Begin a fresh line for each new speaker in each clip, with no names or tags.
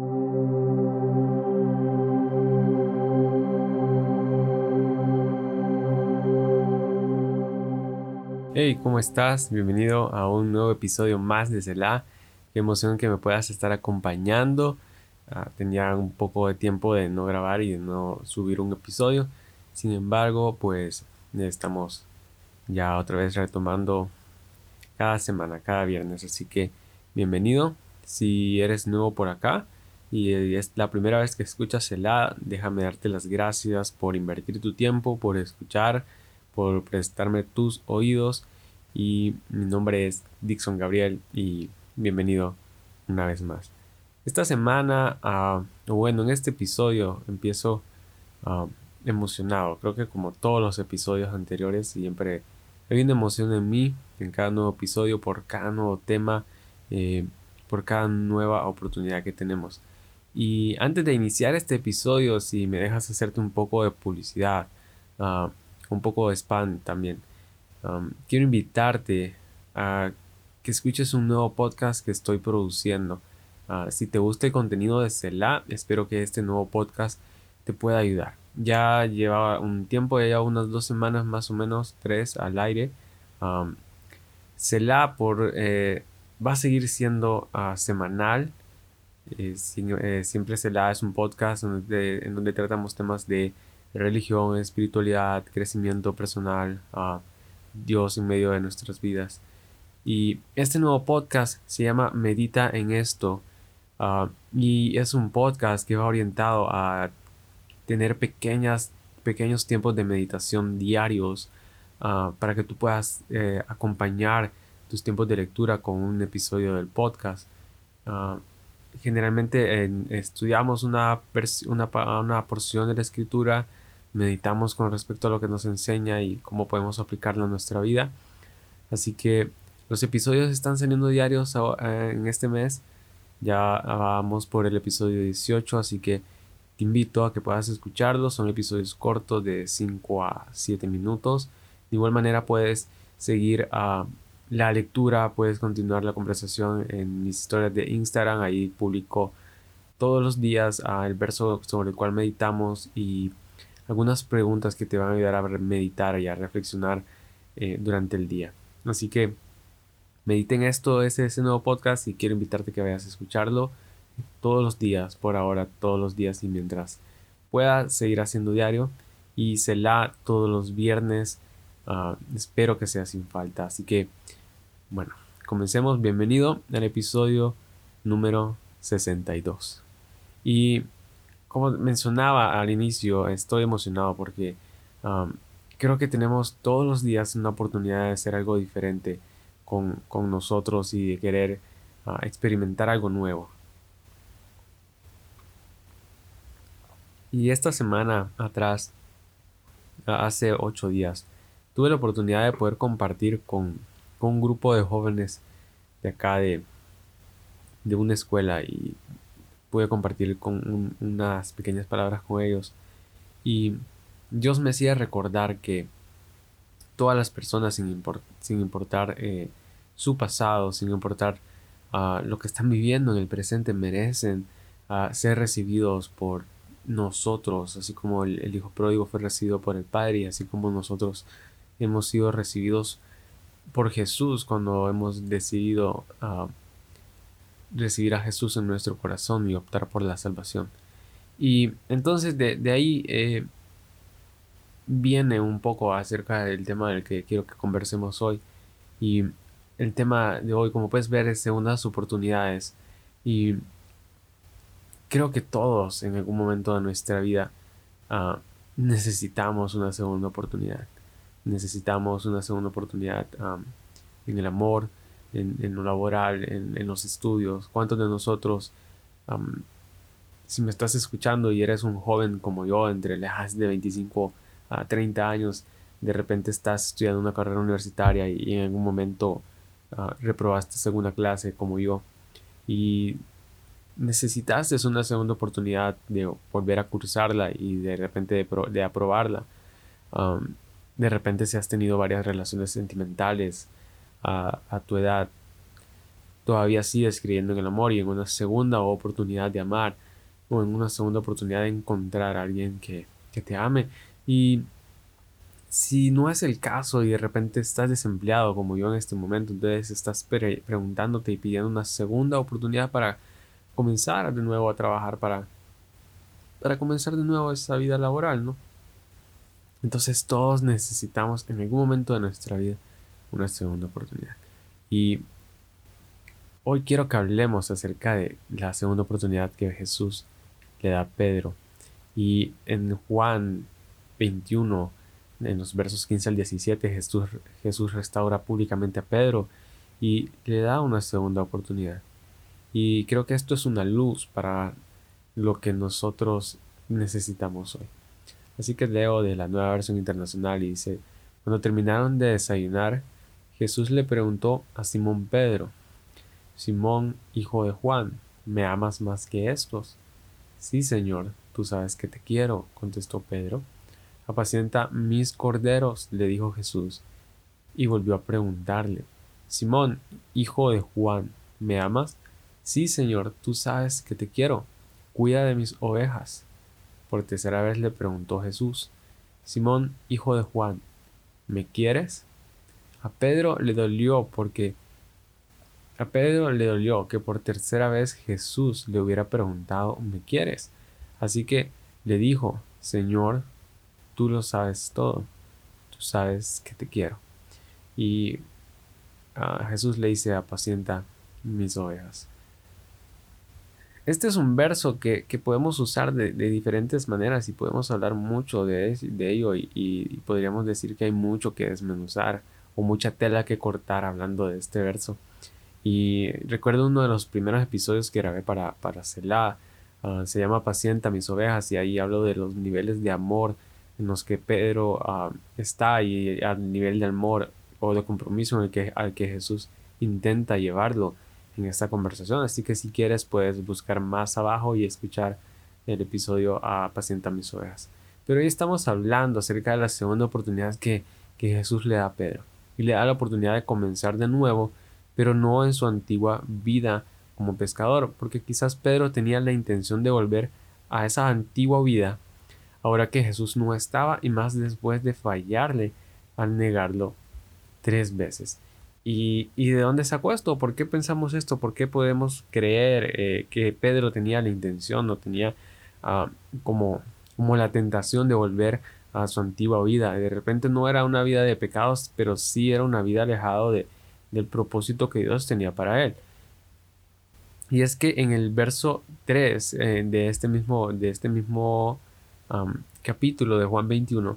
Hey, ¿cómo estás? Bienvenido a un nuevo episodio más de Selah. Qué emoción que me puedas estar acompañando. Ah, tenía un poco de tiempo de no grabar y de no subir un episodio. Sin embargo, pues estamos ya otra vez retomando cada semana, cada viernes. Así que bienvenido. Si eres nuevo por acá y es la primera vez que escuchas Selah, déjame darte las gracias por invertir tu tiempo, por escuchar por prestarme tus oídos y mi nombre es Dixon Gabriel y bienvenido una vez más. Esta semana, uh, bueno, en este episodio empiezo ah, emocionado. Creo que como todos los episodios anteriores, siempre hay una emoción en mí en cada nuevo episodio, por cada nuevo tema, eh, por cada nueva oportunidad que tenemos. Y antes de iniciar este episodio, si me dejas hacerte un poco de publicidad, uh, un poco de spam también. Quiero invitarte a que escuches un nuevo podcast que estoy produciendo. Uh, si te gusta el contenido de Cela, espero que este nuevo podcast te pueda ayudar. Ya lleva un tiempo, ya lleva unas dos semanas más o menos, tres al aire. Cela por, eh, va a seguir siendo uh, semanal. Eh, eh, siempre Cela es un podcast en donde tratamos temas de religión, espiritualidad, crecimiento personal, Dios en medio de nuestras vidas. Y este nuevo podcast se llama Medita en esto. Ah, y es un podcast que va orientado a tener pequeñas, pequeños tiempos de meditación diarios ah, para que tú puedas eh, acompañar tus tiempos de lectura con un episodio del podcast. Ah, generalmente estudiamos una, una, una porción de la escritura meditamos con respecto a lo que nos enseña y cómo podemos aplicarlo a nuestra vida. Así que los episodios están saliendo diarios eh, en este mes. Ya vamos por el episodio 18, así que te invito a que puedas escucharlos. Son episodios cortos de 5 a 7 minutos. De igual manera puedes seguir a la lectura, puedes continuar la conversación en mis historias de Instagram. Ahí publico todos los días el verso sobre el cual meditamos y algunas preguntas que te van a ayudar a meditar y a reflexionar eh, durante el día. Así que mediten esto, ese, nuevo podcast y quiero invitarte que vayas a escucharlo todos los días, por ahora, todos los días y mientras pueda seguir haciendo diario y se la todos los viernes. Ah, espero que sea sin falta. Así que, bueno, comencemos. Bienvenido al episodio número 62. Y como mencionaba al inicio, estoy emocionado porque um, creo que tenemos todos los días una oportunidad de hacer algo diferente con, nosotros y de querer uh, experimentar algo nuevo. Y esta semana atrás, hace ocho días, tuve la oportunidad de poder compartir con, un grupo de jóvenes de acá de, de una escuela y pude compartir con unas pequeñas palabras con ellos. Y Dios me hacía recordar que todas las personas, sin, sin importar eh, su pasado, sin importar ah, lo que están viviendo en el presente, merecen ah, ser recibidos por nosotros, así como el, Hijo Pródigo fue recibido por el Padre y así como nosotros hemos sido recibidos por Jesús cuando hemos decidido uh, recibir a Jesús en nuestro corazón y optar por la salvación. Y entonces de, ahí eh, viene un poco acerca del tema del que quiero que conversemos hoy. Y el tema de hoy, como puedes ver, es segundas oportunidades. Y creo que todos en algún momento de nuestra vida ah, necesitamos una segunda oportunidad. Necesitamos una segunda oportunidad ah, en el amor, en, lo laboral, en, los estudios. ¿Cuántos de nosotros, si me estás escuchando y eres un joven como yo, entre las de 25 a 30 años, de repente estás estudiando una carrera universitaria y, en algún momento uh, reprobaste segunda clase como yo y necesitaste una segunda oportunidad de volver a cursarla y de repente de, aprobarla. De repente si has tenido varias relaciones sentimentales, a, tu edad, todavía sigues creyendo en el amor y en una segunda oportunidad de amar o en una segunda oportunidad de encontrar a alguien que, que te ame. Y si no es el caso y de repente estás desempleado como yo en este momento, entonces estás preguntándote y pidiendo una segunda oportunidad para comenzar de nuevo a trabajar, para, para comenzar de nuevo esa vida laboral, ¿no? Entonces todos necesitamos en algún momento de nuestra vida una segunda oportunidad. Y hoy quiero que hablemos acerca de la segunda oportunidad que Jesús le da a Pedro. Y en Juan 21, en los versos 15 al 17, Jesús, Jesús restaura públicamente a Pedro y le da una segunda oportunidad. Y creo que esto es una luz para lo que nosotros necesitamos hoy. Así que leo de la nueva versión internacional y dice, cuando terminaron de desayunar, Jesús le preguntó a Simón Pedro, Simón, hijo de Juan, ¿me amas más que estos? Sí, Señor, tú sabes que te quiero, contestó Pedro. Apacienta mis corderos, le dijo Jesús, y volvió a preguntarle, Simón, hijo de Juan, ¿me amas? Sí, Señor, tú sabes que te quiero, cuida de mis ovejas. Por tercera vez le preguntó Jesús, Simón, hijo de Juan, ¿me quieres? A Pedro le dolió porque a Pedro le dolió que por tercera vez Jesús le hubiera preguntado, ¿me quieres? Así que le dijo, Señor, tú lo sabes todo, tú sabes que te quiero. Y a Jesús le dice, apacienta mis ovejas. Este es un verso que, podemos usar de, diferentes maneras y podemos hablar mucho de, de ello y, podríamos decir que hay mucho que desmenuzar o mucha tela que cortar hablando de este verso. Y recuerdo uno de los primeros episodios que grabé para, para Selah, ah, se llama Pacienta mis ovejas y ahí hablo de los niveles de amor en los que Pedro ah, está y al nivel de amor o de compromiso en el que, al que Jesús intenta llevarlo en esta conversación. Así que si quieres puedes buscar más abajo y escuchar el episodio a Pacienta mis ovejas. Pero hoy estamos hablando acerca de la segunda oportunidad que, que Jesús le da a Pedro. Y le da la oportunidad de comenzar de nuevo, pero no en su antigua vida como pescador, porque quizás Pedro tenía la intención de volver a esa antigua vida ahora que Jesús no estaba y más después de fallarle al negarlo tres veces. ¿Y, de dónde sacó esto? ¿Por qué pensamos esto? ¿Por qué podemos creer eh, que Pedro tenía la intención, no tenía ah, como, como la tentación de volver a su antigua vida? De repente no era una vida de pecados, pero sí era una vida alejada de, del propósito que Dios tenía para él. Y es que en el verso 3 eh, de este mismo, de este mismo capítulo de Juan 21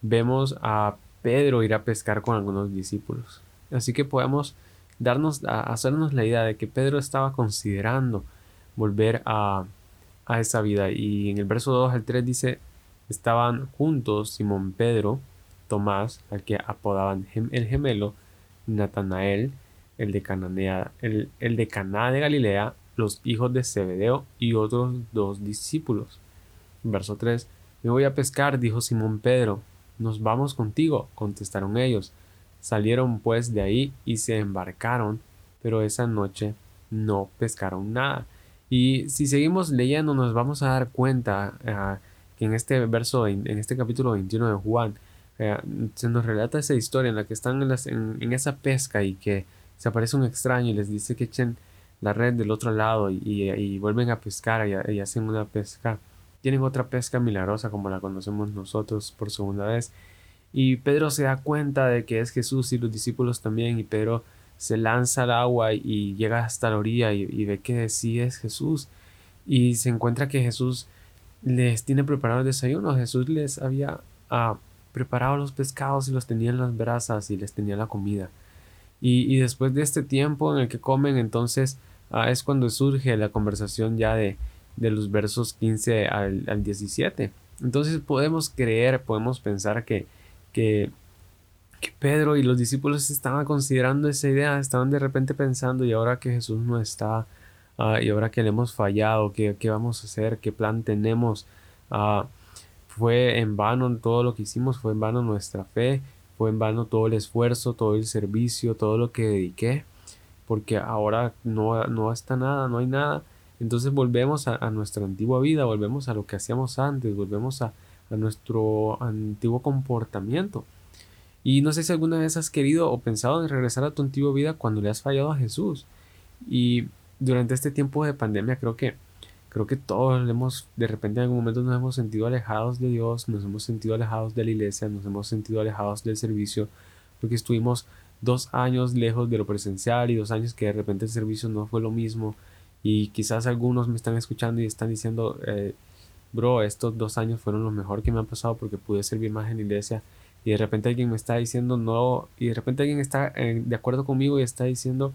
vemos a Pedro ir a pescar con algunos discípulos. Así que podemos darnos, a hacernos la idea de que Pedro estaba considerando volver a, a esa vida. Y en el verso 2 al 3 dice, estaban juntos Simón Pedro, Tomás, al que apodaban el gemelo, Natanael, el de, Cananea, el, de Caná de Galilea, los hijos de Zebedeo y otros dos discípulos. Verso 3. Me voy a pescar, dijo Simón Pedro. Nos vamos contigo, contestaron ellos. Salieron pues de ahí y se embarcaron, pero esa noche no pescaron nada. Y si seguimos leyendo nos vamos a dar cuenta ah, que en este verso, en, este capítulo 21 de Juan, eh, se nos relata esa historia en la que están en, esa pesca y que se aparece un extraño y les dice que echen la red del otro lado y, vuelven a pescar y hacen una pesca tienen otra pesca milagrosa como la conocemos nosotros por segunda vez. Y Pedro se da cuenta de que es Jesús y los discípulos también. Y Pedro se lanza al agua y llega hasta la orilla y, ve que sí es Jesús. Y se encuentra que Jesús les tiene preparado el desayuno. Jesús les había ah, preparado los pescados y los tenía en las brasas y les tenía la comida. Y, después de este tiempo en el que comen, entonces ah, es cuando surge la conversación ya de, de los versos 15 al, 17. Entonces podemos creer, podemos pensar que, que, Pedro y los discípulos estaban considerando esa idea, estaban de repente pensando y ahora que Jesús no está, ah, y ahora que le hemos fallado, ¿qué, vamos a hacer? ¿Qué plan tenemos? Ah, fue en vano todo lo que hicimos, fue en vano nuestra fe, fue en vano todo el esfuerzo, todo el servicio, todo lo que dediqué. porque ahora no, no está nada, no hay nada. Entonces volvemos a, nuestra antigua vida, volvemos a lo que hacíamos antes, volvemos a, a nuestro antiguo comportamiento. Y no sé si alguna vez has querido o pensado en regresar a tu antigua vida cuando le has fallado a Jesús. Y durante este tiempo de pandemia creo que creo que todos hemos de repente en algún momento nos hemos sentido alejados de Dios, nos hemos sentido alejados de la iglesia, nos hemos sentido alejados del servicio porque estuvimos dos años lejos de lo presencial y dos años que de repente el servicio no fue lo mismo y quizás algunos me están escuchando y están diciendo eh, bro estos dos años fueron lo mejor que me han pasado porque pude servir más en la iglesia y de repente alguien me está diciendo no, y de repente alguien está eh, de acuerdo conmigo y está diciendo,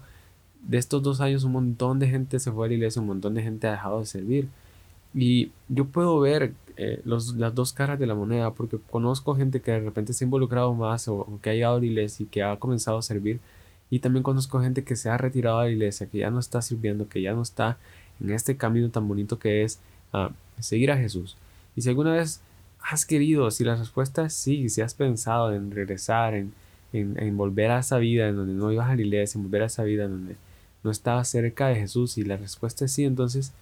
de estos dos años un montón de gente se fue a la iglesia, un montón de gente ha dejado de servir. Y yo puedo ver eh, los, las dos caras de la moneda, porque conozco gente que de repente se ha involucrado más o, que ha llegado a la iglesia y que ha comenzado a servir. Y también conozco gente que se ha retirado de la iglesia, que ya no está sirviendo, que ya no está en este camino tan bonito que es ah, seguir a Jesús. Y si alguna vez has querido? Si la respuesta es sí, si has pensado en regresar, en, en, volver a esa vida en donde no ibas a la iglesia, en volver a esa vida en donde no estabas cerca de Jesús y la respuesta es sí, entonces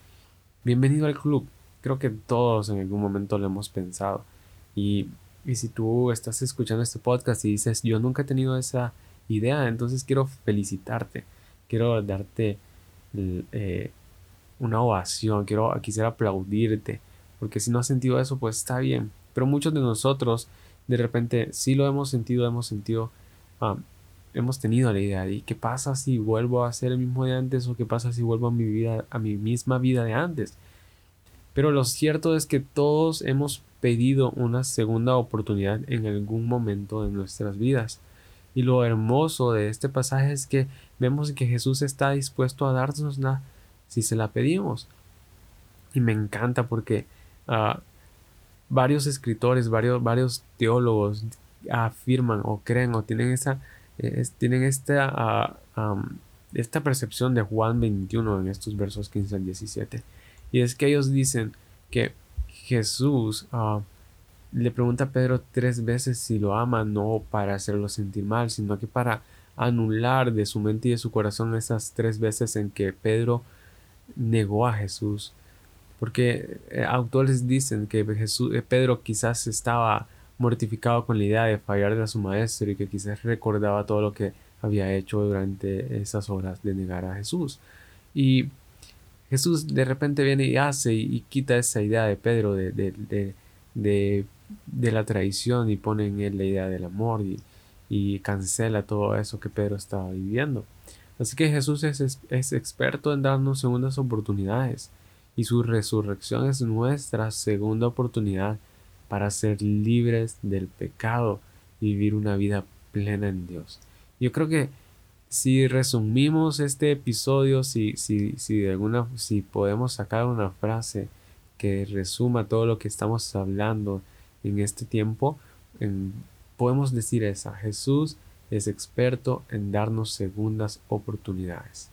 bienvenido al club. Creo que todos en algún momento lo hemos pensado. Y, y si tú estás escuchando este podcast y dices, yo nunca he tenido esa idea, entonces quiero felicitarte, quiero darte eh, una ovación, quiero, quisiera aplaudirte porque si no has sentido eso, pues está bien. Pero muchos de nosotros, de repente, sí lo hemos sentido, hemos sentido, hemos tenido la idea de qué pasa si vuelvo a ser el mismo de antes o qué pasa si vuelvo a mi vida, a mi misma vida de antes. Pero lo cierto es que todos hemos pedido una segunda oportunidad en algún momento de nuestras vidas. Y lo hermoso de este pasaje es que vemos que Jesús está dispuesto a darnosla si se la pedimos. Y me encanta porque varios escritores, varios, varios teólogos afirman o creen o tienen esa tienen esta, esta percepción de Juan 21 en estos versos 15 al 17. Y es que ellos dicen que Jesús ah, le pregunta a Pedro tres veces si lo ama, no para hacerlo sentir mal, sino que para anular de su mente y de su corazón esas tres veces en que Pedro negó a Jesús porque eh, autores dicen que Jesús, eh, Pedro quizás estaba mortificado con la idea de fallarle a su maestro y que quizás recordaba todo lo que había hecho durante esas horas de negar a Jesús. Y Jesús de repente viene y hace y, quita esa idea de Pedro de, de, de, de, la traición y pone en él la idea del amor y, y cancela todo eso que Pedro estaba viviendo. Así que Jesús es, es experto en darnos segundas oportunidades y su resurrección es nuestra segunda oportunidad para ser libres del pecado y vivir una vida plena en Dios. Yo creo que si resumimos este episodio, si, si, si, de alguna, si podemos sacar una frase que resuma todo lo que estamos hablando en este tiempo, podemos decir esa. Jesús es experto en darnos segundas oportunidades.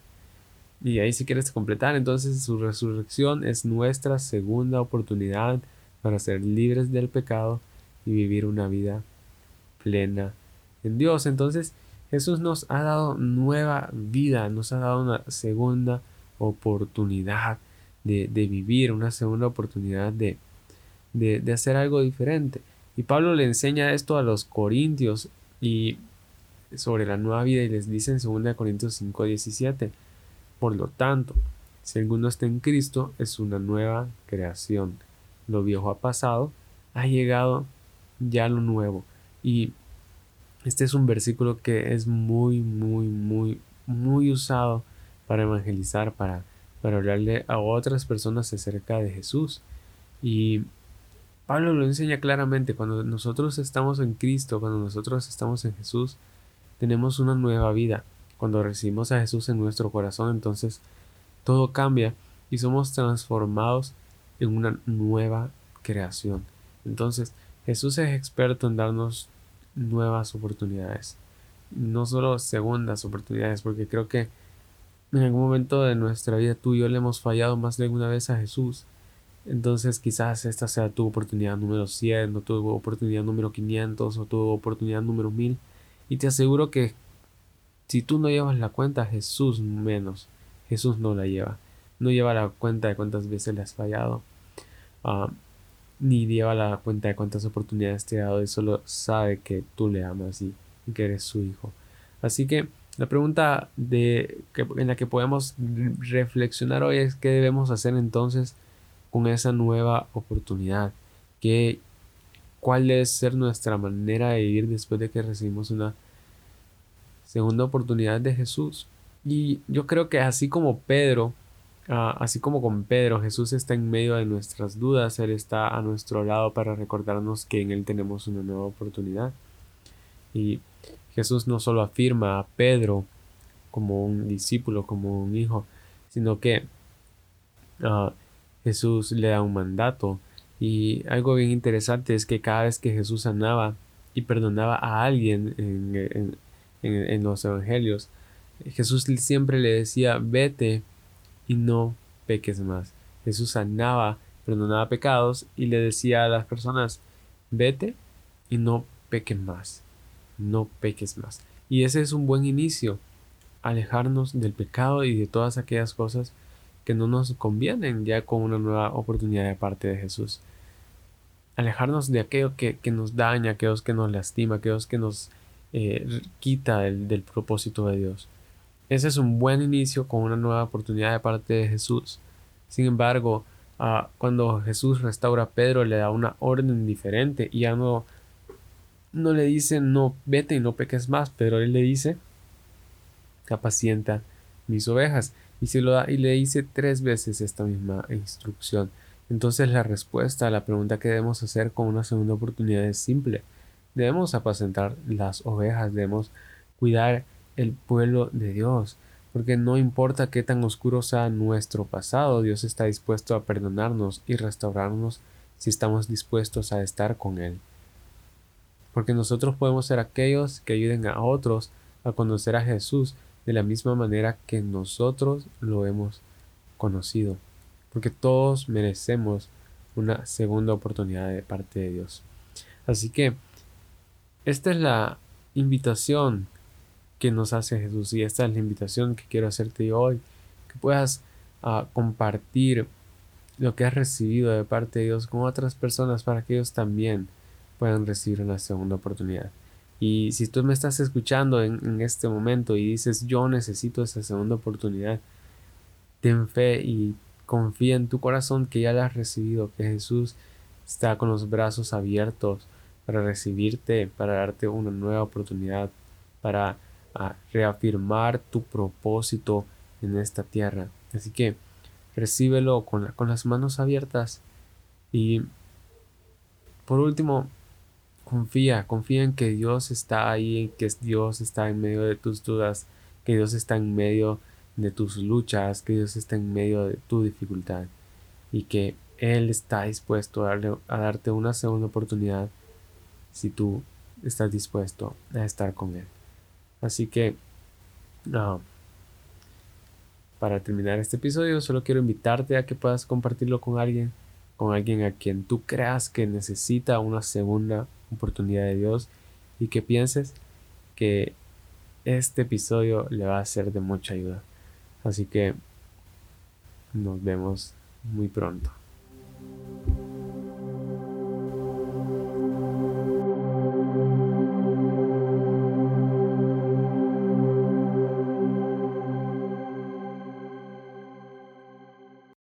Y ahí si quieres completar, entonces su resurrección es nuestra segunda oportunidad para ser libres del pecado y vivir una vida plena en Dios. Entonces Jesús nos ha dado nueva vida, nos ha dado una segunda oportunidad de, vivir, una segunda oportunidad de, de, de hacer algo diferente. Y Pablo le enseña esto a los corintios y sobre la nueva vida y les dice en 2 Corintios 5, 17 por lo tanto, si alguno está en Cristo, es una nueva creación. Lo viejo ha pasado, ha llegado ya lo nuevo. Y este es un versículo que es muy, muy, muy, muy usado para evangelizar, para, para hablarle a otras personas acerca de Jesús. Y Pablo lo enseña claramente, cuando nosotros estamos en Cristo, cuando nosotros estamos en Jesús, tenemos una nueva vida. Cuando recibimos a Jesús en nuestro corazón, entonces todo cambia y somos transformados en una nueva creación. Entonces, Jesús es experto en darnos nuevas oportunidades, no solo segundas oportunidades, porque creo que en algún momento de nuestra vida tú y yo le hemos fallado más de alguna vez a Jesús. Entonces quizás esta sea tu oportunidad número 100, o tu oportunidad número 500, o tu oportunidad número 1000. Y te aseguro que Si tú no llevas la cuenta, Jesús menos. Jesús no la lleva. No lleva la cuenta de cuántas veces le has fallado. Ah, ni lleva la cuenta de cuántas oportunidades te ha dado. Y solo sabe que tú le amas y que eres su hijo. Así que la pregunta de, en la que podemos reflexionar hoy es qué debemos hacer entonces con esa nueva oportunidad. ¿Qué, ¿Cuál debe ser nuestra manera de vivir después de que recibimos una segunda oportunidad de Jesús? Y yo creo que así como Pedro, ah, así como con Pedro, Jesús está en medio de nuestras dudas, Él está a nuestro lado para recordarnos que en Él tenemos una nueva oportunidad. Y Jesús no solo afirma a Pedro como un discípulo, como un hijo, sino que ah, Jesús le da un mandato. Y algo bien interesante es que cada vez que Jesús sanaba y perdonaba a alguien en, en los evangelios, Jesús siempre le decía, vete y no peques más. Jesús sanaba, perdonaba pecados y le decía a las personas, vete y no pequen más no peques más. Y ese es un buen inicio, alejarnos del pecado y de todas aquellas cosas que no nos convienen ya con una nueva oportunidad de parte de Jesús. Alejarnos de aquello que, nos daña, aquellos que nos lastima, aquellos que nos eh, quita del, propósito de Dios. Ese es un buen inicio con una nueva oportunidad de parte de Jesús. Sin embargo, ah, cuando Jesús restaura a Pedro, le da una orden diferente y ya no no le dice no vete y no peques más, pero él le dice apacienta mis ovejas y se lo da y le dice tres veces esta misma instrucción. Entonces la respuesta a la pregunta que debemos hacer con una segunda oportunidad es simple. Debemos apacentar las ovejas, debemos cuidar el pueblo de Dios, porque no importa qué tan oscuro sea nuestro pasado, Dios está dispuesto a perdonarnos y restaurarnos si estamos dispuestos a estar con Él porque nosotros podemos ser aquellos que ayuden a otros a conocer a Jesús de la misma manera que nosotros lo hemos conocido, porque todos merecemos una segunda oportunidad de parte de Dios. Así que esta es la invitación que nos hace Jesús y esta es la invitación que quiero hacerte hoy, que puedas ah, compartir lo que has recibido de parte de Dios con otras personas para que ellos también puedan recibir una segunda oportunidad. Y si tú me estás escuchando en, este momento y dices yo necesito esa segunda oportunidad, ten fe y confía en tu corazón que ya la has recibido, que Jesús está con los brazos abiertos para recibirte, para darte una nueva oportunidad, para ah, reafirmar tu propósito en esta tierra. Así que recíbelo con, las manos abiertas y por último, confía, confía en que Dios está ahí, que Dios está en medio de tus dudas, que Dios está en medio de tus luchas, que Dios está en medio de tu dificultad y que Él está dispuesto a, darte una segunda oportunidad si tú estás dispuesto a estar con Él. Así que, para terminar este episodio, solo quiero invitarte a que puedas compartirlo con alguien, con alguien a quien tú creas que necesita una segunda oportunidad de Dios y que pienses que este episodio le va a ser de mucha ayuda. Así que nos vemos muy pronto.